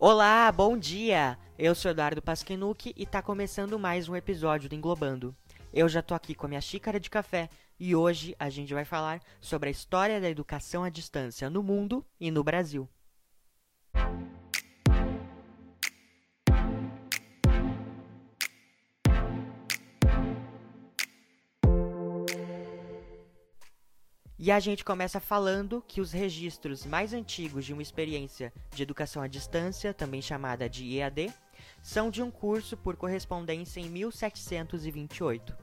Olá, bom dia! Eu sou Eduardo Pasquinuc e tá começando mais um episódio do Englobando. Eu já tô aqui com a minha xícara de café e hoje a gente vai falar sobre a história da educação à distância no mundo e no Brasil. E a gente começa falando que os registros mais antigos de uma experiência de educação à distância, também chamada de EAD, são de um curso por correspondência em 1728.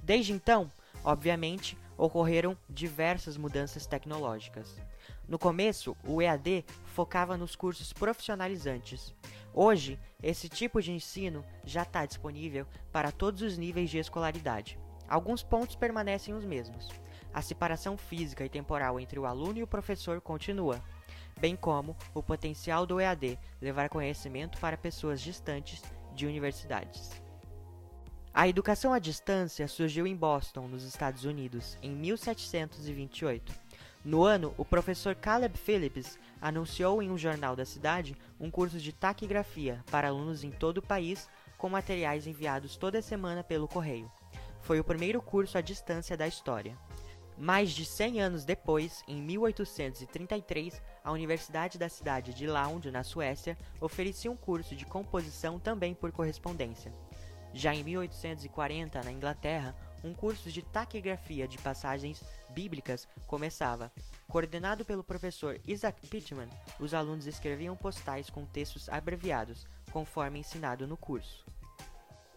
Desde então, obviamente, ocorreram diversas mudanças tecnológicas. No começo, o EAD focava nos cursos profissionalizantes. Hoje, esse tipo de ensino já está disponível para todos os níveis de escolaridade. Alguns pontos permanecem os mesmos a separação física e temporal entre o aluno e o professor continua, bem como o potencial do EAD levar conhecimento para pessoas distantes de universidades. A educação à distância surgiu em Boston, nos Estados Unidos, em 1728. No ano, o professor Caleb Phillips anunciou em um jornal da cidade um curso de taquigrafia para alunos em todo o país, com materiais enviados toda semana pelo correio. Foi o primeiro curso à distância da história. Mais de 100 anos depois, em 1833, a Universidade da cidade de Lund, na Suécia, oferecia um curso de composição também por correspondência. Já em 1840, na Inglaterra, um curso de taquigrafia de passagens bíblicas começava. Coordenado pelo professor Isaac Pittman, os alunos escreviam postais com textos abreviados, conforme ensinado no curso.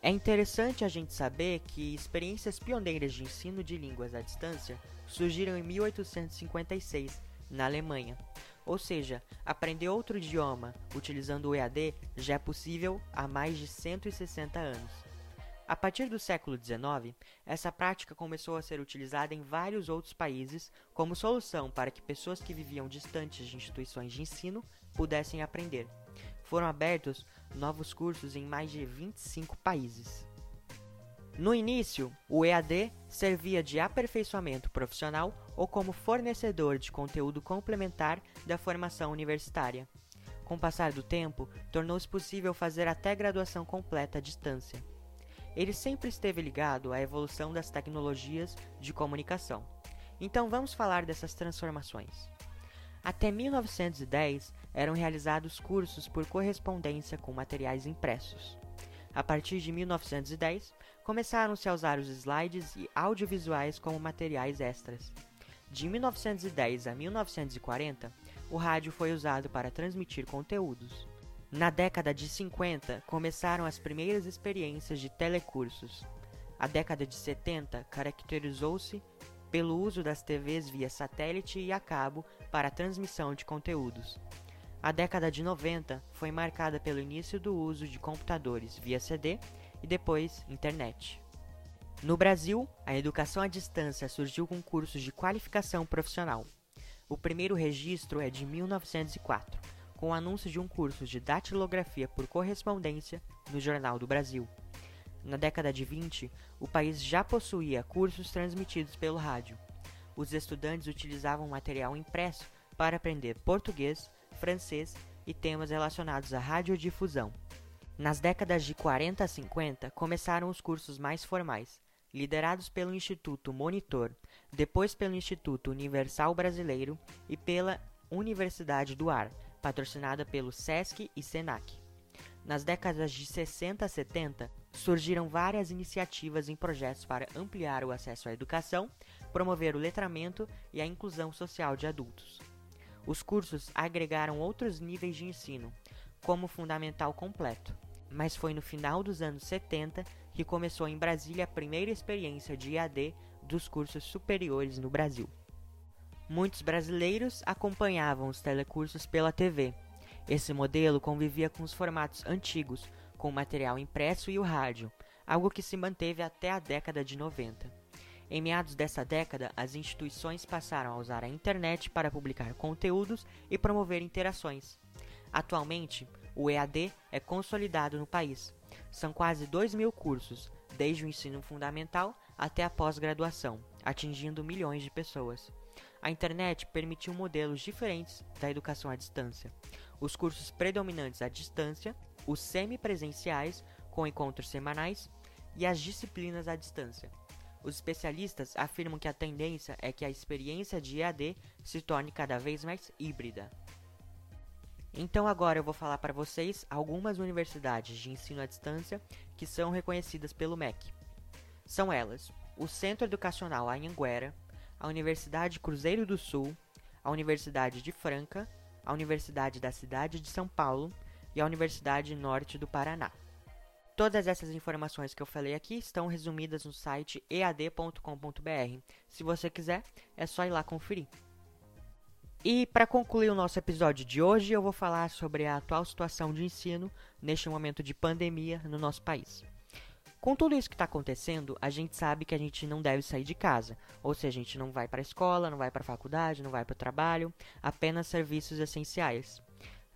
É interessante a gente saber que experiências pioneiras de ensino de línguas à distância surgiram em 1856, na Alemanha. Ou seja, aprender outro idioma utilizando o EAD já é possível há mais de 160 anos. A partir do século XIX, essa prática começou a ser utilizada em vários outros países como solução para que pessoas que viviam distantes de instituições de ensino pudessem aprender. Foram abertos novos cursos em mais de 25 países. No início, o EAD servia de aperfeiçoamento profissional ou como fornecedor de conteúdo complementar da formação universitária. Com o passar do tempo, tornou-se possível fazer até graduação completa à distância. Ele sempre esteve ligado à evolução das tecnologias de comunicação. Então vamos falar dessas transformações. Até 1910 eram realizados cursos por correspondência com materiais impressos. A partir de 1910, começaram-se a usar os slides e audiovisuais como materiais extras. De 1910 a 1940, o rádio foi usado para transmitir conteúdos. Na década de 50, começaram as primeiras experiências de telecursos. A década de 70 caracterizou-se pelo uso das TVs via satélite e a cabo para a transmissão de conteúdos. A década de 90 foi marcada pelo início do uso de computadores via CD e depois internet. No Brasil, a educação à distância surgiu com cursos de qualificação profissional. O primeiro registro é de 1904, com o anúncio de um curso de datilografia por correspondência no Jornal do Brasil. Na década de 20, o país já possuía cursos transmitidos pelo rádio. Os estudantes utilizavam material impresso para aprender português, francês e temas relacionados à radiodifusão. Nas décadas de 40 a 50, começaram os cursos mais formais, liderados pelo Instituto Monitor, depois pelo Instituto Universal Brasileiro e pela Universidade do Ar, patrocinada pelo SESC e SENAC. Nas décadas de 60 a 70, surgiram várias iniciativas em projetos para ampliar o acesso à educação, promover o letramento e a inclusão social de adultos. Os cursos agregaram outros níveis de ensino, como o fundamental completo, mas foi no final dos anos 70 que começou em Brasília a primeira experiência de IAD dos cursos superiores no Brasil. Muitos brasileiros acompanhavam os telecursos pela TV, esse modelo convivia com os formatos antigos, com o material impresso e o rádio, algo que se manteve até a década de 90. Em meados dessa década, as instituições passaram a usar a internet para publicar conteúdos e promover interações. Atualmente, o EAD é consolidado no país. São quase 2 mil cursos, desde o ensino fundamental até a pós-graduação, atingindo milhões de pessoas. a internet permitiu modelos diferentes da educação à distância. Os cursos predominantes à distância, os semipresenciais, com encontros semanais, e as disciplinas à distância. Os especialistas afirmam que a tendência é que a experiência de EAD se torne cada vez mais híbrida. Então agora eu vou falar para vocês algumas universidades de ensino à distância que são reconhecidas pelo MEC. São elas: o Centro Educacional Anhanguera, a Universidade Cruzeiro do Sul, a Universidade de Franca, a Universidade da Cidade de São Paulo e a Universidade Norte do Paraná. Todas essas informações que eu falei aqui estão resumidas no site ead.com.br. Se você quiser, é só ir lá conferir. E para concluir o nosso episódio de hoje, eu vou falar sobre a atual situação de ensino neste momento de pandemia no nosso país. Com tudo isso que está acontecendo, a gente sabe que a gente não deve sair de casa, ou seja, a gente não vai para a escola, não vai para a faculdade, não vai para o trabalho, apenas serviços essenciais.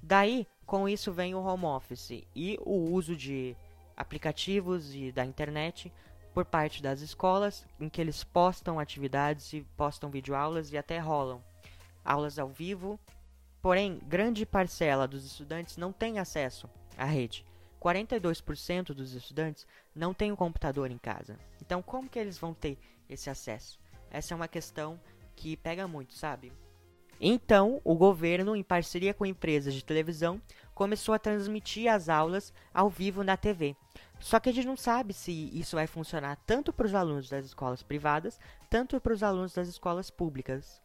Daí, com isso vem o home office e o uso de aplicativos e da internet por parte das escolas, em que eles postam atividades e postam videoaulas e até rolam aulas ao vivo. Porém, grande parcela dos estudantes não tem acesso à rede. 42% dos estudantes não têm um computador em casa. Então, como que eles vão ter esse acesso? Essa é uma questão que pega muito, sabe? Então, o governo, em parceria com empresas de televisão, começou a transmitir as aulas ao vivo na TV. Só que a gente não sabe se isso vai funcionar tanto para os alunos das escolas privadas, tanto para os alunos das escolas públicas.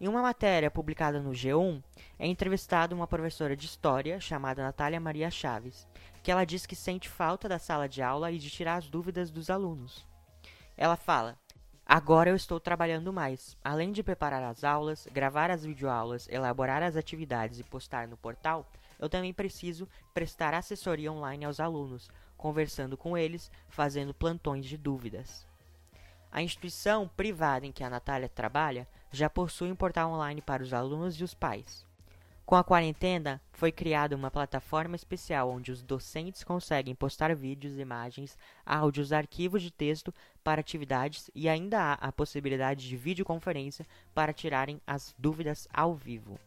Em uma matéria publicada no G1, é entrevistada uma professora de história chamada Natália Maria Chaves, que ela diz que sente falta da sala de aula e de tirar as dúvidas dos alunos. Ela fala: Agora eu estou trabalhando mais. Além de preparar as aulas, gravar as videoaulas, elaborar as atividades e postar no portal, eu também preciso prestar assessoria online aos alunos, conversando com eles, fazendo plantões de dúvidas. A instituição privada em que a Natália trabalha já possui um portal online para os alunos e os pais. Com a quarentena, foi criada uma plataforma especial onde os docentes conseguem postar vídeos, imagens, áudios, arquivos de texto para atividades e ainda há a possibilidade de videoconferência para tirarem as dúvidas ao vivo.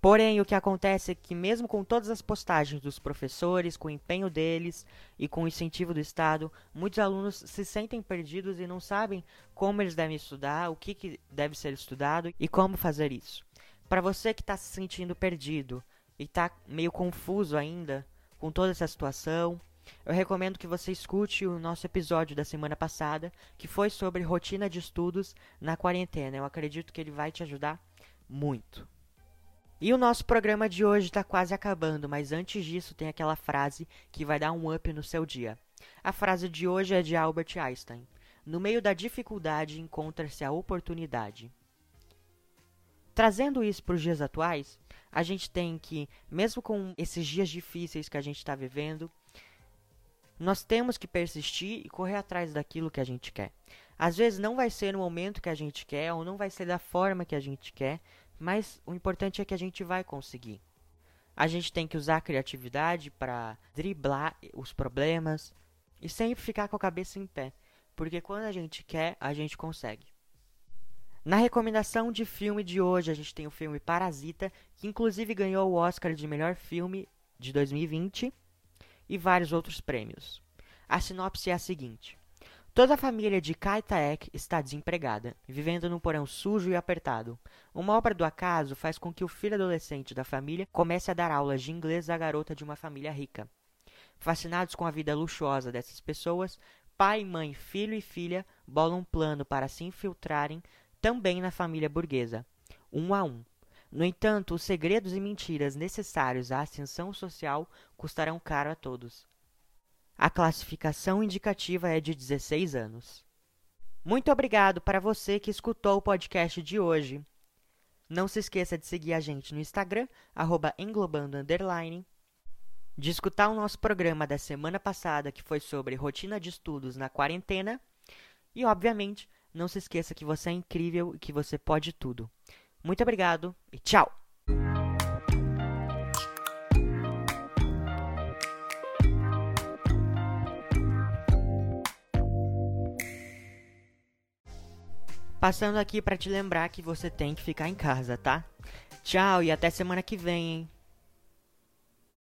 Porém, o que acontece é que, mesmo com todas as postagens dos professores, com o empenho deles e com o incentivo do Estado, muitos alunos se sentem perdidos e não sabem como eles devem estudar, o que, que deve ser estudado e como fazer isso. Para você que está se sentindo perdido e está meio confuso ainda com toda essa situação, eu recomendo que você escute o nosso episódio da semana passada, que foi sobre rotina de estudos na quarentena. Eu acredito que ele vai te ajudar muito. E o nosso programa de hoje está quase acabando, mas antes disso tem aquela frase que vai dar um up no seu dia. A frase de hoje é de Albert Einstein. No meio da dificuldade encontra-se a oportunidade. Trazendo isso para os dias atuais, a gente tem que, mesmo com esses dias difíceis que a gente está vivendo, nós temos que persistir e correr atrás daquilo que a gente quer. Às vezes não vai ser no momento que a gente quer, ou não vai ser da forma que a gente quer, mas o importante é que a gente vai conseguir. A gente tem que usar a criatividade para driblar os problemas e sempre ficar com a cabeça em pé, porque quando a gente quer, a gente consegue. Na recomendação de filme de hoje, a gente tem o filme Parasita, que inclusive ganhou o Oscar de melhor filme de 2020 e vários outros prêmios. A sinopse é a seguinte: Toda a família de Kai Taek está desempregada, vivendo num porão sujo e apertado. Uma obra do acaso faz com que o filho adolescente da família comece a dar aulas de inglês à garota de uma família rica. Fascinados com a vida luxuosa dessas pessoas, pai, mãe, filho e filha bolam um plano para se infiltrarem também na família burguesa, um a um. No entanto, os segredos e mentiras necessários à ascensão social custarão caro a todos. A classificação indicativa é de 16 anos. Muito obrigado para você que escutou o podcast de hoje. Não se esqueça de seguir a gente no Instagram, englobando de escutar o nosso programa da semana passada, que foi sobre rotina de estudos na quarentena, e, obviamente, não se esqueça que você é incrível e que você pode tudo. Muito obrigado e tchau! Passando aqui para te lembrar que você tem que ficar em casa, tá? Tchau e até semana que vem, hein?